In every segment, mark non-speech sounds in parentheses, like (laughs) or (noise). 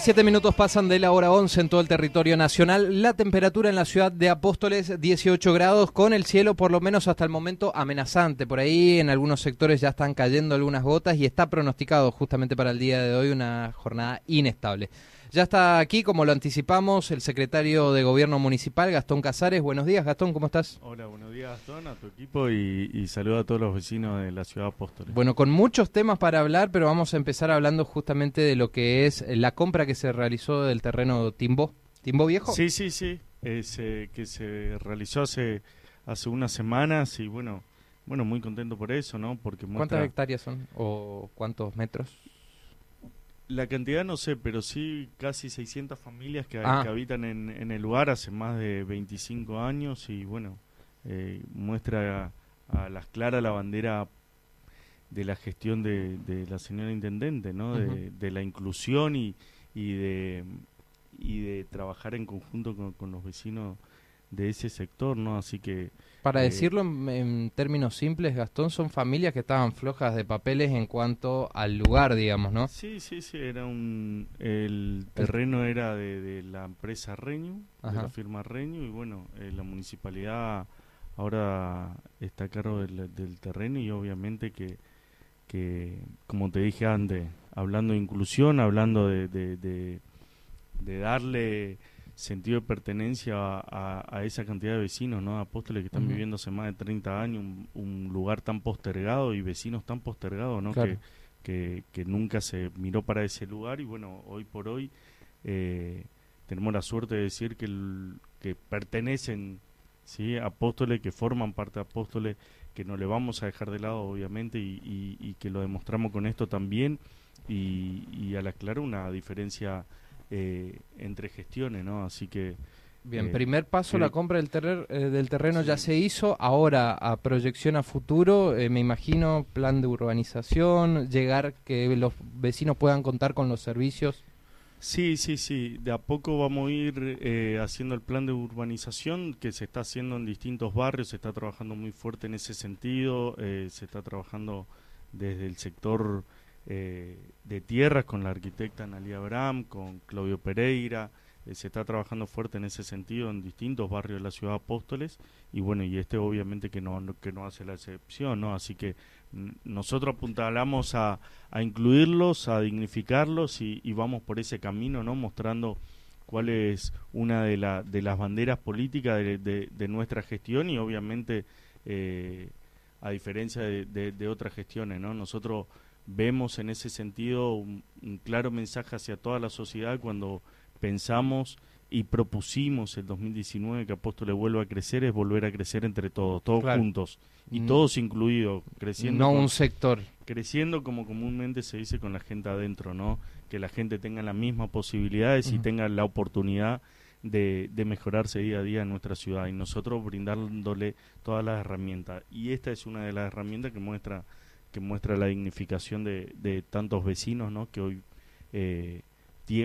27 minutos pasan de la hora 11 en todo el territorio nacional. La temperatura en la ciudad de Apóstoles 18 grados con el cielo por lo menos hasta el momento amenazante. Por ahí en algunos sectores ya están cayendo algunas gotas y está pronosticado justamente para el día de hoy una jornada inestable. Ya está aquí, como lo anticipamos, el secretario de Gobierno Municipal, Gastón Casares. Buenos días, Gastón, ¿cómo estás? Hola, buenos días Gastón, a tu equipo y, y saludo a todos los vecinos de la ciudad de Apóstoles. Bueno, con muchos temas para hablar, pero vamos a empezar hablando justamente de lo que es la compra que se realizó del terreno Timbó. ¿Timbó Viejo? Sí, sí, sí, es, eh, que se realizó hace, hace unas semanas y bueno, bueno, muy contento por eso, ¿no? Porque ¿Cuántas hectáreas son? ¿O cuántos metros? La cantidad no sé, pero sí casi 600 familias que, Ah. que habitan en, en el lugar hace más de 25 años y bueno, eh, muestra a, a las claras la bandera de la gestión de, de la señora intendente, ¿no? De la inclusión y, y de y de trabajar en conjunto con, con los vecinos de ese sector, ¿no? Así que Para Eh, decirlo en, en términos simples, Gastón, son familias que estaban flojas de papeles en cuanto al lugar, digamos, ¿no? sí, sí, sí, era un el terreno era de, de la empresa Reñu, de la firma Reñu y bueno, eh, la municipalidad ahora está a cargo del, del terreno y obviamente que que como te dije antes, hablando de inclusión, hablando de, de, de- de darle sentido de pertenencia a, a- a esa cantidad de vecinos, ¿no? Apóstoles que están viviendo hace más de 30 años, un, un lugar tan postergado y vecinos tan postergados, ¿no? Claro. Que, que, que nunca se miró para ese lugar y bueno, hoy por hoy eh, tenemos la suerte de decir que, el- que pertenecen ¿sí? apóstoles, que forman parte de apóstoles, que no le vamos a dejar de lado obviamente y, y- y que lo demostramos con esto también y, y al aclarar una diferencia eh, entre gestiones, ¿no? Así que Bien, Eh, primer paso, la compra del, terrer- eh, del terreno ya se hizo. Ahora, a proyección a futuro, eh, me imagino plan de urbanización, llegar que los vecinos puedan contar con los servicios. Sí, sí, sí. De a poco vamos a ir eh, haciendo el plan de urbanización que se está haciendo en distintos barrios. Se está trabajando muy fuerte en ese sentido. eh, se está trabajando desde el sector eh, de tierras con la arquitecta Analia Abraham, con Claudio Pereira. eh, se está trabajando fuerte en ese sentido en distintos barrios de la ciudad Apóstoles. Y bueno, y este obviamente que no, que no hace la excepción, ¿no? Así que mm, nosotros apuntalamos a, a incluirlos, a dignificarlos y, vamos por ese camino, ¿no? Mostrando cuál es una de, la, de las banderas políticas de, de- nuestra gestión y obviamente eh, a diferencia de otras gestiones, ¿no? Nosotros vemos en ese sentido un, un claro mensaje hacia toda la sociedad cuando pensamos y propusimos el 2019 que Apóstoles vuelva a crecer es volver a crecer entre todos, todos juntos y mm. todos incluidos, creciendo. No un sector. Creciendo como comúnmente se dice con la gente adentro, ¿no? Que la gente tenga las mismas posibilidades y tenga la oportunidad de, de, mejorarse día a día en nuestra ciudad y nosotros brindándole todas las herramientas. Y esta es una de las herramientas que muestra que muestra la dignificación de, de tantos vecinos, ¿no? Que hoy eh,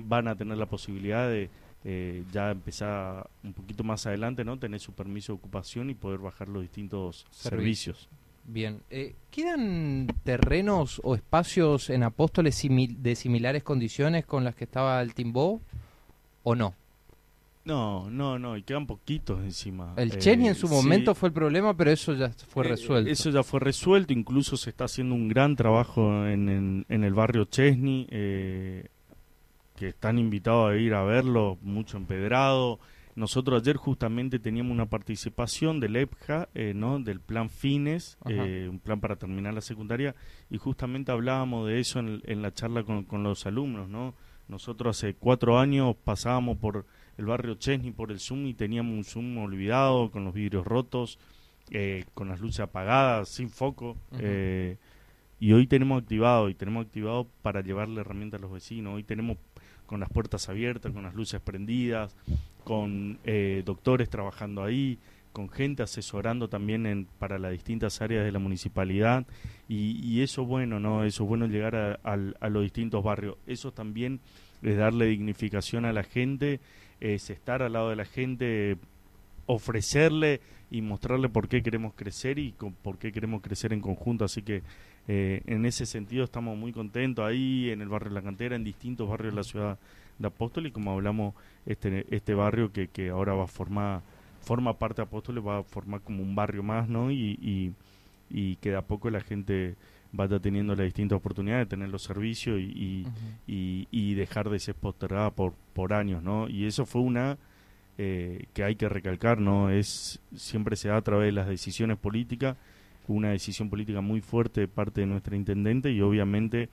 van a tener la posibilidad de eh, ya empezar un poquito más adelante, ¿no? Tener su permiso de ocupación y poder bajar los distintos servicios. Bien, eh, ¿quedan terrenos o espacios en Apóstoles de similares condiciones con las que estaba el Timbó o no? No, no, no, y quedan poquitos encima. El eh, Cheni en su momento fue el problema, pero eso ya fue resuelto. Eso ya fue resuelto, incluso se está haciendo un gran trabajo en, en, el barrio Chesney. Eh, que están invitados a ir a verlo, mucho empedrado. Nosotros ayer justamente teníamos una participación del EPJA, eh, ¿no? del plan FINES, eh, un plan para terminar la secundaria, y justamente hablábamos de eso en, en la charla con, con, los alumnos. ¿no? Nosotros hace cuatro años pasábamos por el barrio Chesney, por el Zoom, y teníamos un Zoom olvidado, con los vidrios rotos, eh, con las luces apagadas, sin foco. y hoy tenemos activado, y tenemos activado para llevarle herramientas a los vecinos. Hoy tenemos con las puertas abiertas, con las luces prendidas, con eh, doctores trabajando ahí, con gente asesorando también en, para las distintas áreas de la municipalidad y, y eso bueno, ¿no? Eso es bueno llegar a, a, los distintos barrios. Eso también es darle dignificación a la gente, es estar al lado de la gente, ofrecerle y mostrarle por qué queremos crecer y por qué queremos crecer en conjunto. Así que eh, en ese sentido estamos muy contentos ahí en el barrio de La Cantera, en distintos barrios de la ciudad de Apóstoles, como hablamos, este, este barrio que, que ahora va a formar, forma parte de Apóstoles, va a formar como un barrio más, ¿no? Y, y, que de a poco la gente vaya teniendo las distintas oportunidades de tener los servicios y, y, dejar de ser postergada por, por años, ¿no? Y eso fue una eh, que hay que recalcar, ¿no? Es, siempre se da a través de las decisiones políticas una decisión política muy fuerte de parte de nuestra intendente y obviamente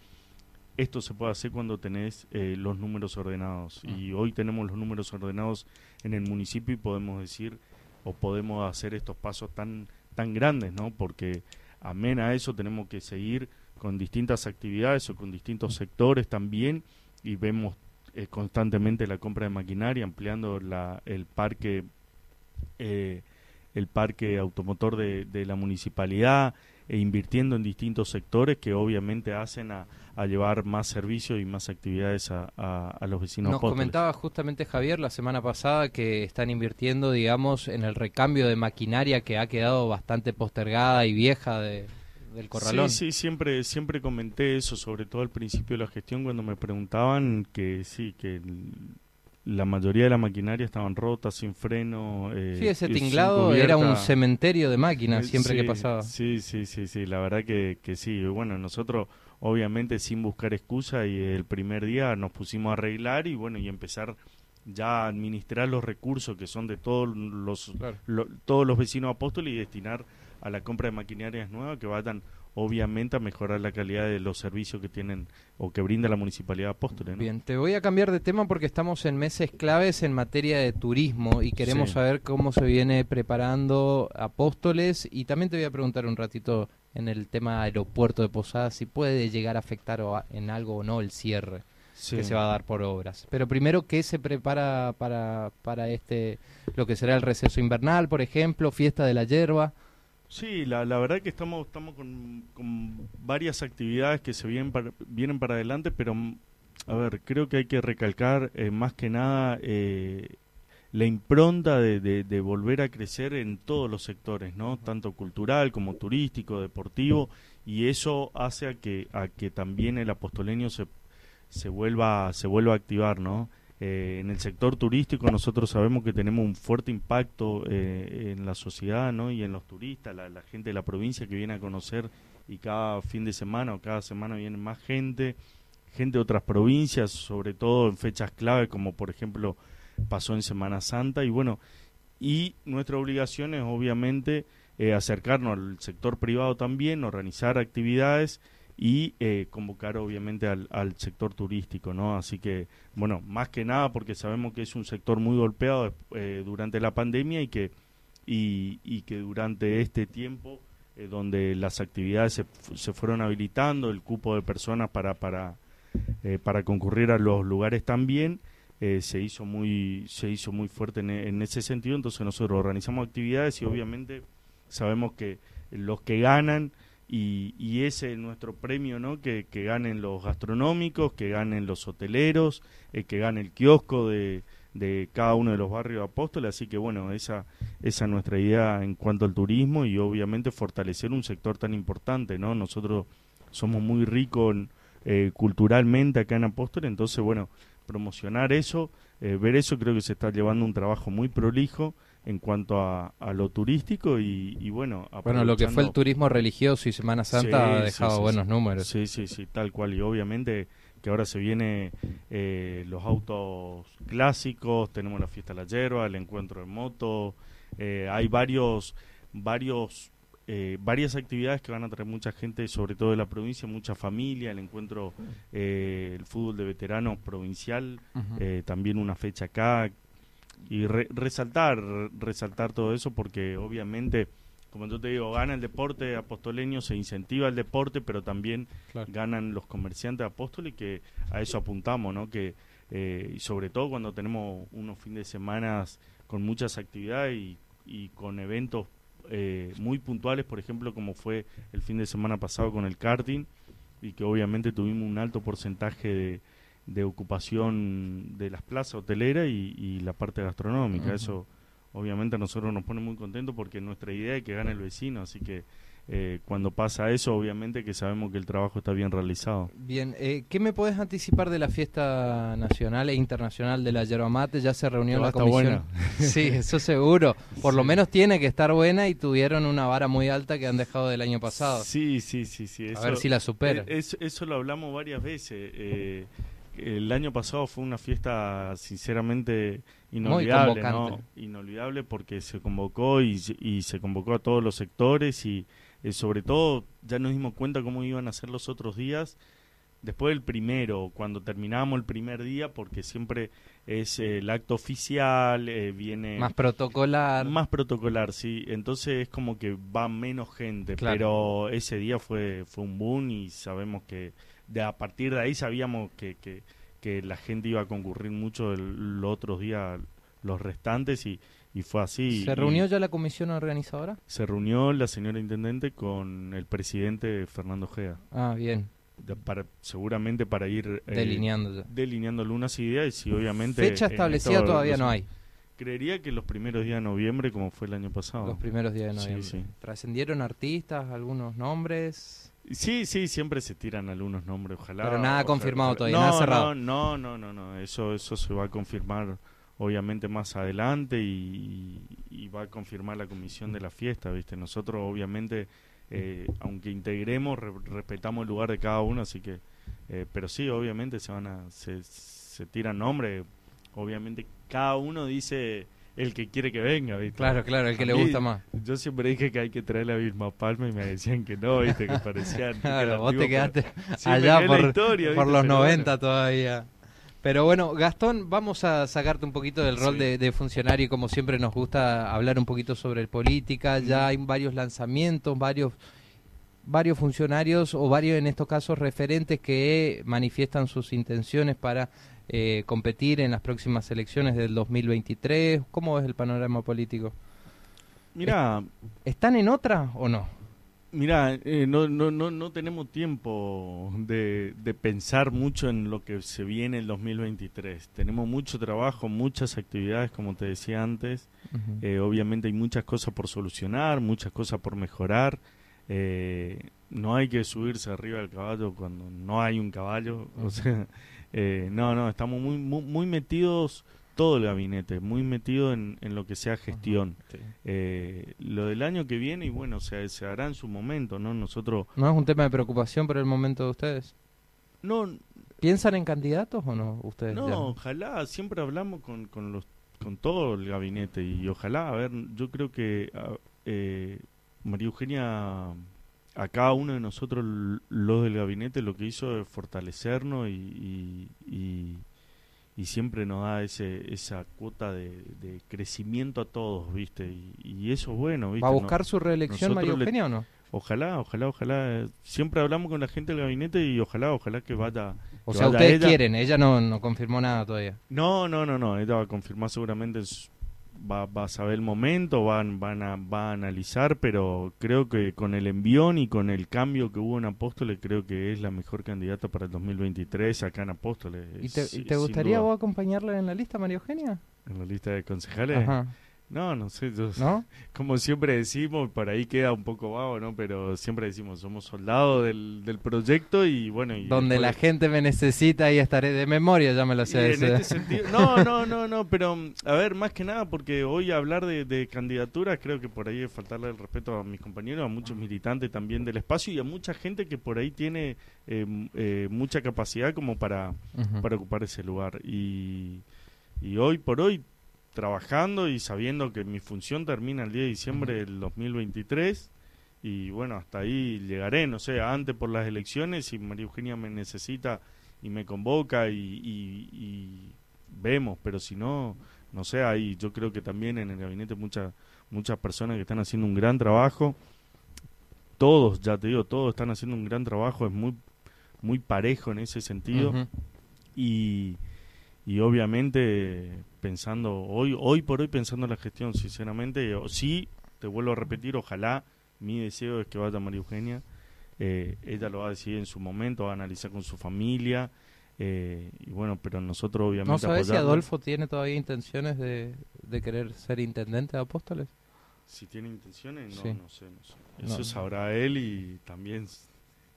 esto se puede hacer cuando tenés eh, los números ordenados. Ah. Y hoy tenemos los números ordenados en el municipio y podemos decir o podemos hacer estos pasos tan, tan grandes, ¿no? Porque amén a eso tenemos que seguir con distintas actividades o con distintos sectores también y vemos eh, constantemente la compra de maquinaria, ampliando la, el parque eh, el parque automotor de, de la municipalidad e invirtiendo en distintos sectores que obviamente hacen a, llevar más servicios y más actividades a, a, los vecinos. Nos comentaba justamente Javier la semana pasada que están invirtiendo, digamos, en el recambio de maquinaria que ha quedado bastante postergada y vieja de, del corralón. Sí, sí, siempre, siempre comenté eso, sobre todo al principio de la gestión cuando me preguntaban que sí, que la mayoría de la maquinaria estaban rotas, sin freno. Eh, sí, ese tinglado era un cementerio de máquinas siempre que pasaba. Sí, sí, sí, sí, la verdad que, que sí. Bueno, nosotros obviamente sin buscar excusa y el primer día nos pusimos a arreglar y bueno, y empezar ya a administrar los recursos que son de todos los, todos los vecinos apóstoles y destinar a la compra de maquinarias nuevas que vayan obviamente a mejorar la calidad de los servicios que tienen o que brinda la Municipalidad de Apóstoles. Bien, te voy a cambiar de tema porque estamos en meses claves en materia de turismo y queremos saber cómo se viene preparando Apóstoles y también te voy a preguntar un ratito en el tema aeropuerto de Posadas si puede llegar a afectar en algo o no el cierre. que se va a dar por obras. Pero primero, ¿qué se prepara para, para este, lo que será el receso invernal, por ejemplo, fiesta de la hierba? Sí, la, la verdad que estamos, estamos con, con varias actividades que se vienen para, vienen para adelante, pero a ver, creo que hay que recalcar eh, más que nada eh, la impronta de, de, volver a crecer en todos los sectores, ¿no? Tanto cultural como turístico, deportivo, y eso hace a que, a que también el apostoleño se, se, vuelva, se vuelva a activar, ¿no? Eh, en el sector turístico nosotros sabemos que tenemos un fuerte impacto eh, en la sociedad ¿no? y en los turistas, la, gente de la provincia que viene a conocer y cada fin de semana o cada semana viene más gente, gente de otras provincias, sobre todo en fechas clave como por ejemplo pasó en Semana Santa y bueno, y nuestra obligación es obviamente eh, acercarnos al sector privado también, organizar actividades y eh, convocar obviamente al, al, sector turístico, ¿no? Así que, bueno, más que nada porque sabemos que es un sector muy golpeado eh, durante la pandemia y que, y, que durante este tiempo eh, donde las actividades se, se, fueron habilitando, el cupo de personas para, para, para concurrir a los lugares también, se hizo muy se hizo muy fuerte en ese sentido, entonces nosotros organizamos actividades y obviamente sabemos que los que ganan y, ese es nuestro premio, ¿no? Que, ganen los gastronómicos, que ganen los hoteleros, eh, que gane el kiosco de, de cada uno de los barrios de Apóstoles, así que bueno, esa, esa es nuestra idea en cuanto al turismo y obviamente fortalecer un sector tan importante, ¿no? Nosotros somos muy ricos eh, culturalmente acá en Apóstoles, entonces bueno, promocionar eso, eh, ver eso, creo que se está llevando un trabajo muy prolijo en cuanto a, lo turístico y, bueno bueno lo que fue el turismo religioso y Semana Santa ha dejado buenos números. Sí sí sí tal cual. Y obviamente que ahora se viene eh, los autos clásicos tenemos la fiesta de la hierba el encuentro de moto eh, hay varios varios eh, varias actividades que van a traer mucha gente, sobre todo de la provincia, mucha familia, el encuentro, el fútbol de veteranos provincial, también una fecha acá, y resaltar, resaltar todo eso porque obviamente, como yo te digo, gana el deporte apostoleño, se incentiva el deporte, pero también ganan los comerciantes apóstoles que a eso apuntamos, ¿no? Que eh, y sobre todo cuando tenemos unos fines de semana con muchas actividades y, y con eventos eh, muy puntuales, por ejemplo, como fue el fin de semana pasado con el karting, y que obviamente tuvimos un alto porcentaje de, de ocupación de las plazas hoteleras y, la parte gastronómica. Eso obviamente a nosotros nos pone muy contentos porque nuestra idea es que gane el vecino, así que eh, cuando pasa eso, obviamente que sabemos que el trabajo está bien realizado. Bien, eh, ¿qué me puedes anticipar de la fiesta nacional e internacional de la yerba mate? Ya se reunió la comisión. (laughs) sí, eso seguro. Por lo menos tiene que estar buena y tuvieron una vara muy alta que han dejado del año pasado. Sí, sí, sí, sí. a ver si la supera. Eh, eso, lo hablamos varias veces. El año pasado fue una fiesta sinceramente inolvidable, ¿no? Inolvidable porque se convocó y, se convocó a todos los sectores y eh, sobre todo ya nos dimos cuenta cómo iban a ser los otros días después del primero, cuando terminamos el primer día, porque siempre es el acto oficial, eh, viene... Más protocolar. Más protocolar, sí. Entonces es como que va menos gente, pero ese día fue, fue un boom y sabemos que de a partir de ahí sabíamos que, que, la gente iba a concurrir mucho los otros días, los restantes, y, y fue así. ¿Se reunió ya la comisión organizadora? Se reunió la señora intendente con el presidente Fernando Gea. Ah, bien. para, seguramente para ir eh, delineando, delineando algunas ideas y obviamente... Fecha establecida todavía no hay. Creería que los primeros días de noviembre, como fue el año pasado. Los primeros días de noviembre. ¿Trascendieron artistas, algunos nombres? Sí, sí, siempre se tiran algunos nombres, ojalá. Pero nada confirmado todavía, nada cerrado. No, no, no, no, eso, eso se va a confirmar obviamente más adelante y, va a confirmar la comisión de la fiesta, ¿viste? Nosotros obviamente, eh, aunque integremos, respetamos el lugar de cada uno, así que, eh, pero sí, obviamente se van a, se, se tiran nombres, obviamente cada uno dice el que quiere que venga, ¿viste? Claro, claro, el que le gusta más. Yo siempre dije que hay que traer la misma Palma y me decían que no, ¿viste? Que parecían. (laughs) claro, vos te quedaste allá por, por los 90 todavía. Pero bueno, Gastón, vamos a sacarte un poquito del rol de, de, funcionario, como siempre nos gusta hablar un poquito sobre política. Ya hay varios lanzamientos, varios varios funcionarios o varios en estos casos referentes que manifiestan sus intenciones para eh, competir en las próximas elecciones del 2023? ¿Cómo es el panorama político? Mira, ¿están en otra o no? Mira, eh, no, no, no, no tenemos tiempo de, de, pensar mucho en lo que se viene el 2023. Tenemos mucho trabajo, muchas actividades, como te decía antes. eh, obviamente hay muchas cosas por solucionar, muchas cosas por mejorar. Eh, no hay que subirse arriba del caballo cuando no hay un caballo. O sea, eh, no, no, estamos muy, muy, metidos, todo el gabinete, muy metido en, en lo que sea gestión. eh, lo del año que viene, y bueno, se, se hará en su momento, ¿no? Nosotros... ¿No es un tema de preocupación por el momento de ustedes? No. ¿Piensan en candidatos o no ustedes? No, ojalá, siempre hablamos con, con, los, con todo el gabinete y ojalá, a ver, yo creo que ah, eh, María Eugenia a cada uno de nosotros, los del gabinete, lo que hizo es fortalecernos y, y, y, siempre nos da ese, esa cuota de, crecimiento a todos, ¿viste? Y, eso es bueno, ¿viste? ¿Va a buscar su reelección María Eugenia o no? Ojalá, ojalá, ojalá. Siempre hablamos con la gente del gabinete y ojalá, ojalá que vaya. O sea, ustedes quieren, ella no, no confirmó nada todavía. No, no, no, no, ella va a confirmar seguramente va, va a saber el momento, van, van a, va a analizar, pero creo que con el envión y con el cambio que hubo en Apóstoles, creo que es la mejor candidata para el 2023 acá en Apóstoles. ¿Y te, te gustaría vos acompañarla en la lista, María Eugenia? En la lista de concejales. Ajá. No, no sé, ¿No? como siempre decimos, por ahí queda un poco vago, ¿no? Pero siempre decimos, somos soldados del, del proyecto y bueno... Y Donde la gente me necesita y estaré de memoria, ya me lo sé. En este sentido, no, (laughs) no, no, no, pero a ver, más que nada, porque hoy hablar de, de candidaturas, creo que por ahí es faltarle el respeto a mis compañeros, a muchos militantes también del espacio y a mucha gente que por ahí tiene eh, eh, mucha capacidad como para, para ocupar ese lugar. Y, y hoy por hoy trabajando y sabiendo que mi función termina el 10 de diciembre del 2023 y bueno, hasta ahí llegaré, no sé, antes por las elecciones, si María Eugenia me necesita y me convoca y, vemos, pero si no, no sé, ahí yo creo que también en el gabinete muchas muchas personas que están haciendo un gran trabajo, todos, ya te digo, todos están haciendo un gran trabajo, es muy muy parejo en ese sentido. Y y obviamente pensando hoy hoy por hoy pensando en la gestión sinceramente sí te vuelvo a repetir ojalá mi deseo es que vaya María Eugenia eh, ella lo va a decidir en su momento va a analizar con su familia eh, y bueno pero nosotros obviamente no sabes si Adolfo tiene todavía intenciones de, de, querer ser intendente de Apóstoles si tiene intenciones no no sé no sé. Eso sabrá él y también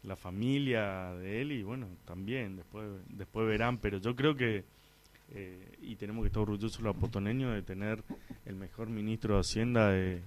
la familia de él y bueno también después después verán pero yo creo que eh, y tenemos que estar orgullosos los apostoneños de tener el mejor ministro de Hacienda de,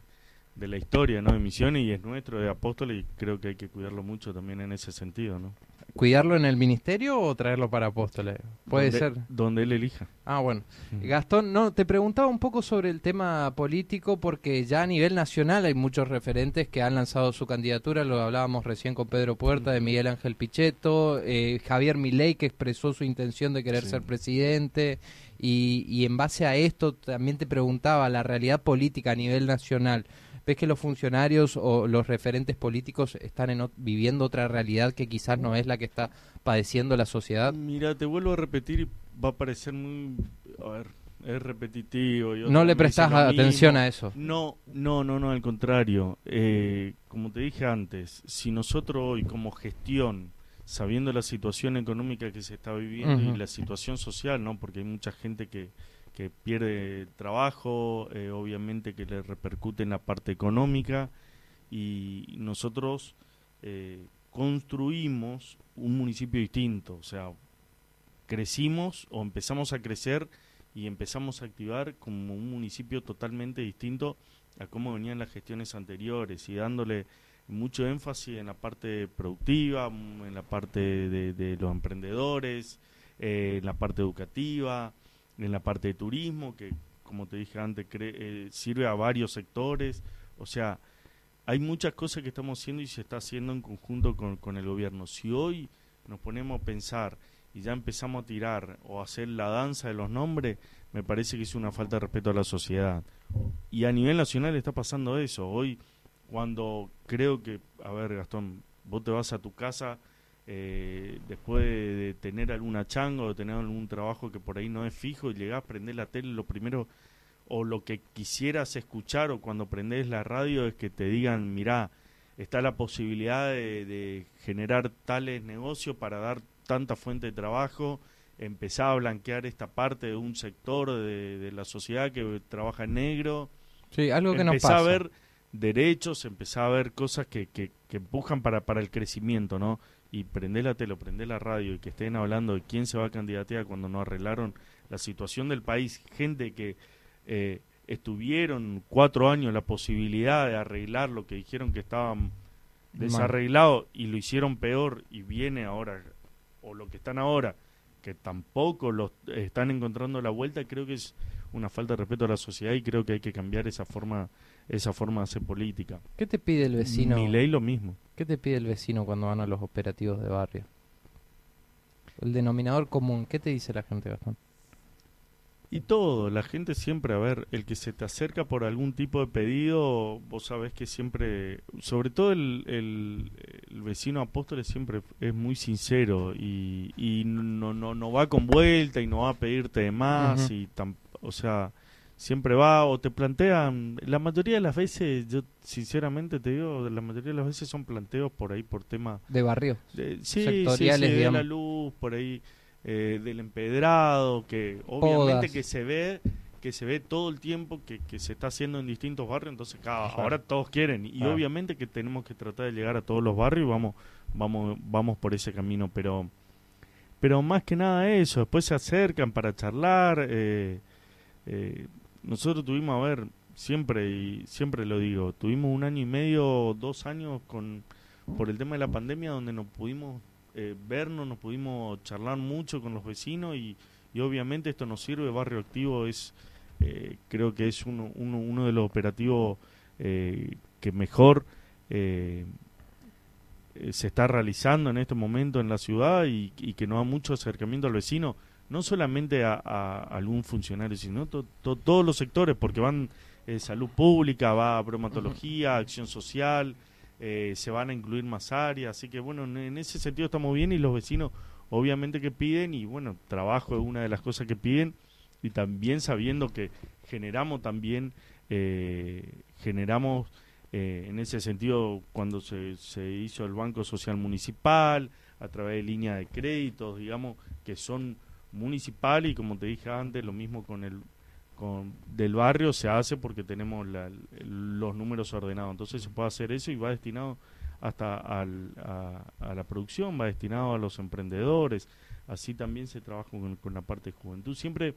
de la historia, ¿no? De Misiones y es nuestro, de Apóstoles, y creo que hay que cuidarlo mucho también en ese sentido, ¿no? ¿Cuidarlo en el ministerio o traerlo para Apóstoles? Puede ser. Donde él elija. Ah, bueno. Gastón, no, te preguntaba un poco sobre el tema político porque ya a nivel nacional hay muchos referentes que han lanzado su candidatura, lo hablábamos recién con Pedro Puerta, de Miguel Ángel Pichetto, eh, Javier Milei que expresó su intención de querer ser presidente y, y en base a esto también te preguntaba la realidad política a nivel nacional. ¿Ves que los funcionarios o los referentes políticos están en, viviendo otra realidad que quizás no es la que está padeciendo la sociedad? Mira, te vuelvo a repetir y va a parecer muy... A ver, es repetitivo. no le prestas atención a eso. No, no, no, no, al contrario. Eh, como te dije antes, si nosotros hoy como gestión, sabiendo la situación económica que se está viviendo y la situación social, ¿no? Porque hay mucha gente que que pierde trabajo, eh, obviamente que le repercute en la parte económica. Y nosotros eh, construimos un municipio distinto, o sea, crecimos o empezamos a crecer y empezamos a activar como un municipio totalmente distinto a cómo venían las gestiones anteriores y dándole mucho énfasis en la parte productiva, en la parte de, los emprendedores, eh, en la parte educativa, en la parte de turismo, que como te dije antes, eh, sirve a varios sectores. O sea, hay muchas cosas que estamos haciendo y se está haciendo en conjunto con, con el gobierno. Si hoy nos ponemos a pensar y ya empezamos a tirar o a hacer la danza de los nombres, me parece que es una falta de respeto a la sociedad. Y a nivel nacional está pasando eso. Hoy, cuando creo que, a ver, Gastón, vos te vas a tu casa eh, después de, tener alguna changa o de tener algún trabajo que por ahí no es fijo y llegás a prender la tele, lo primero o lo que quisieras escuchar o cuando prendes la radio es que te digan, mirá, está la posibilidad de, generar tales negocios para dar tanta fuente de trabajo, empezar a blanquear esta parte de un sector de, la sociedad que trabaja en negro. Sí, algo que nos pasa. a ver derechos, empezar a ver cosas que, que, que empujan para, para el crecimiento, ¿no? Y prender la tele o prender la radio y que estén hablando de quién se va a candidatear cuando no arreglaron la situación del país, gente que eh, estuvieron cuatro años la posibilidad de arreglar lo que dijeron que estaban desarreglados y lo hicieron peor y viene ahora, o lo que están ahora, que tampoco los están encontrando la vuelta, creo que es una falta de respeto a la sociedad y creo que hay que cambiar esa forma esa forma de hacer política. ¿Qué te pide el vecino? Mi ley lo mismo. ¿Qué te pide el vecino cuando van a los operativos de barrio? El denominador común, ¿qué te dice la gente, Gastón? Y todo, la gente siempre, a ver, el que se te acerca por algún tipo de pedido, vos sabés que siempre, sobre todo el, el, vecino apóstol siempre es muy sincero y, y no, no, no va con vuelta y no va a pedirte de más y tan, o sea, siempre va o te plantean, la mayoría de las veces, yo sinceramente te digo, la mayoría de las veces son planteos por ahí por tema... De barrio. sí, sí, sí, de la luz, por ahí eh, del empedrado, que obviamente que se ve que se ve todo el tiempo que, que se está haciendo en distintos barrios, entonces cada, ahora todos quieren. Y obviamente que tenemos que tratar de llegar a todos los barrios y vamos vamos vamos por ese camino, pero pero más que nada eso, después se acercan para charlar, eh, eh, nosotros tuvimos, a ver, siempre y siempre lo digo, tuvimos un año y medio, dos años con por el tema de la pandemia donde no pudimos eh, vernos, nos pudimos charlar mucho con los vecinos y, y obviamente esto nos sirve. Barrio Activo es, eh, creo que es uno, uno, uno de los operativos eh, que mejor se está realizando en este momento en la ciudad y, y que nos da mucho acercamiento al vecino no solamente a, algún funcionario, sino todos los sectores, porque van eh, salud pública, va a bromatología, acción social, eh, se van a incluir más áreas, así que bueno, en, ese sentido estamos bien y los vecinos obviamente que piden y bueno, trabajo es una de las cosas que piden y también sabiendo que generamos también, eh, generamos en ese sentido cuando se, se hizo el Banco Social Municipal, a través de líneas de créditos, digamos, que son municipal y como te dije antes, lo mismo con el con, del barrio se hace porque tenemos los números ordenados. Entonces se puede hacer eso y va destinado hasta al, a, la producción, va destinado a los emprendedores. Así también se trabaja con, la parte de juventud. Siempre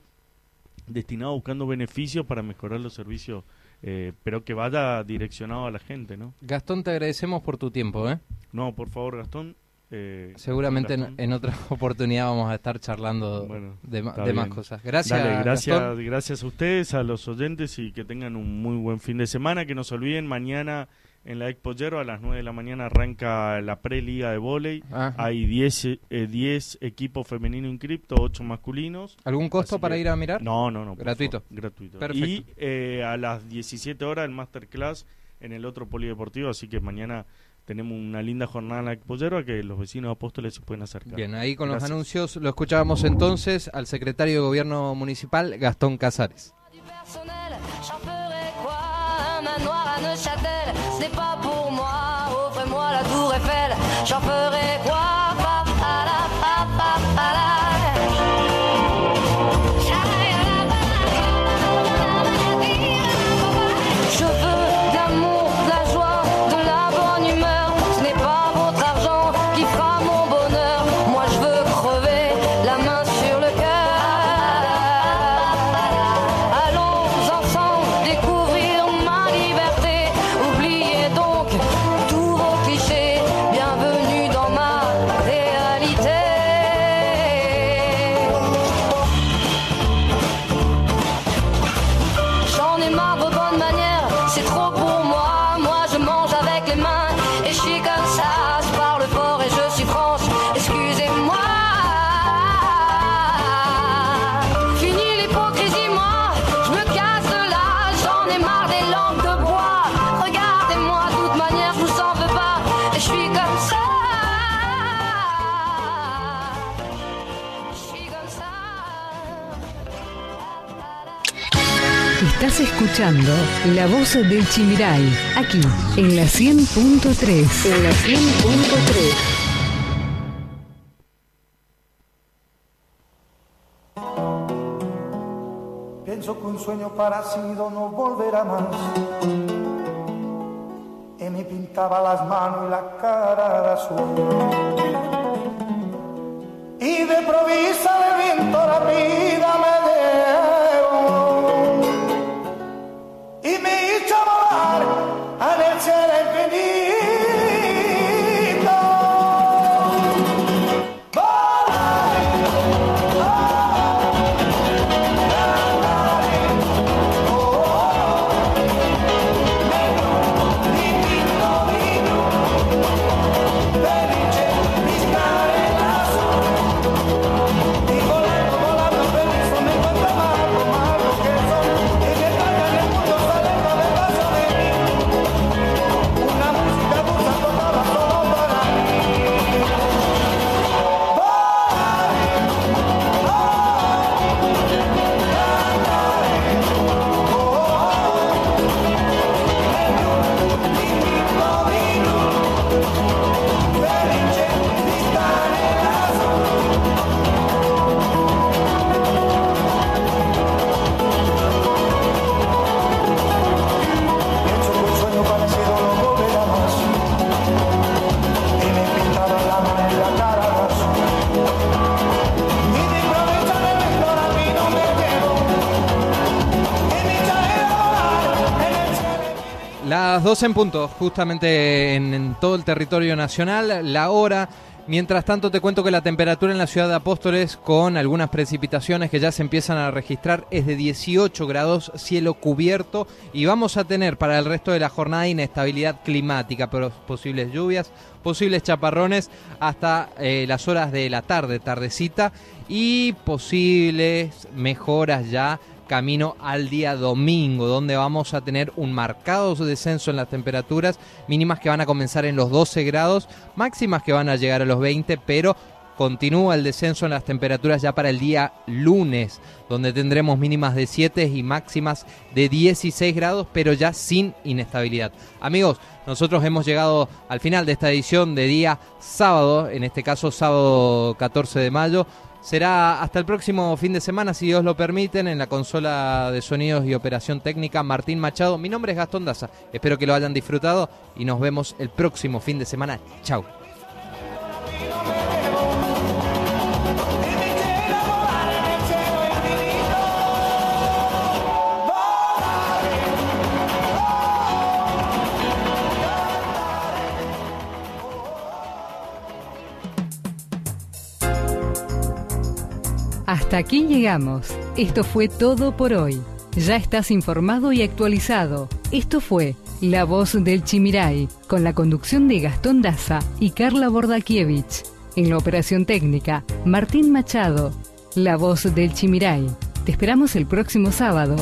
destinado buscando beneficios para mejorar los servicios, eh, pero que vaya direccionado a la gente, ¿no? Gastón, te agradecemos por tu tiempo, ¿eh? No, por favor, Gastón, eh, Seguramente en, otra (laughs) oportunidad vamos a estar charlando de, más cosas. Gracias. gracias, gracias a ustedes, a los oyentes y que tengan un muy buen fin de semana. Que no se olviden, mañana en la Expo Hierro a las 9 de la mañana arranca la pre-liga de volei. Hay 10 eh, equipos femeninos inscriptos, 8 masculinos. ¿Algún costo para ir a mirar? No, no, no. Gratuito. gratuito. Y eh, a las 17 horas el masterclass en el otro polideportivo, así que mañana tenemos una linda jornada en la a que los vecinos apóstoles se pueden acercar. Bien, ahí con los anuncios lo escuchábamos entonces al secretario de Gobierno Municipal, Gastón Casares. Escuchando La Voz del Chimiray, aquí en la 100.3. En la 100.3. Pienso que un sueño parecido no volverá más. Y me pintaba las manos y la cara de azul. Y de provisa de viento la vida me Las 12 en punto, justamente en, todo el territorio nacional, la hora. Mientras tanto, te cuento que la temperatura en la ciudad de Apóstoles, con algunas precipitaciones que ya se empiezan a registrar, es de 18 grados, cielo cubierto, y vamos a tener para el resto de la jornada inestabilidad climática, pero posibles lluvias, posibles chaparrones hasta eh, las horas de la tarde, tardecita, y posibles mejoras ya camino al día domingo, donde vamos a tener un marcado descenso en las temperaturas, mínimas que van a comenzar en los 12 grados, máximas que van a llegar a los 20, pero continúa el descenso en las temperaturas ya para el día lunes, donde tendremos mínimas de 7 y máximas de 16 grados, pero ya sin inestabilidad. Amigos, nosotros hemos llegado al final de esta edición de día sábado, en este caso sábado 14 de mayo. Será hasta el próximo fin de semana, si Dios lo permiten, en la consola de sonidos y operación técnica Martín Machado. Mi nombre es Gastón Daza. Espero que lo hayan disfrutado y nos vemos el próximo fin de semana. Chao. Hasta aquí llegamos. Esto fue todo por hoy. Ya estás informado y actualizado. Esto fue La Voz del Chimiray, con la conducción de Gastón Daza y Carla Bordakiewicz. En la operación técnica, Martín Machado. La Voz del Chimiray. Te esperamos el próximo sábado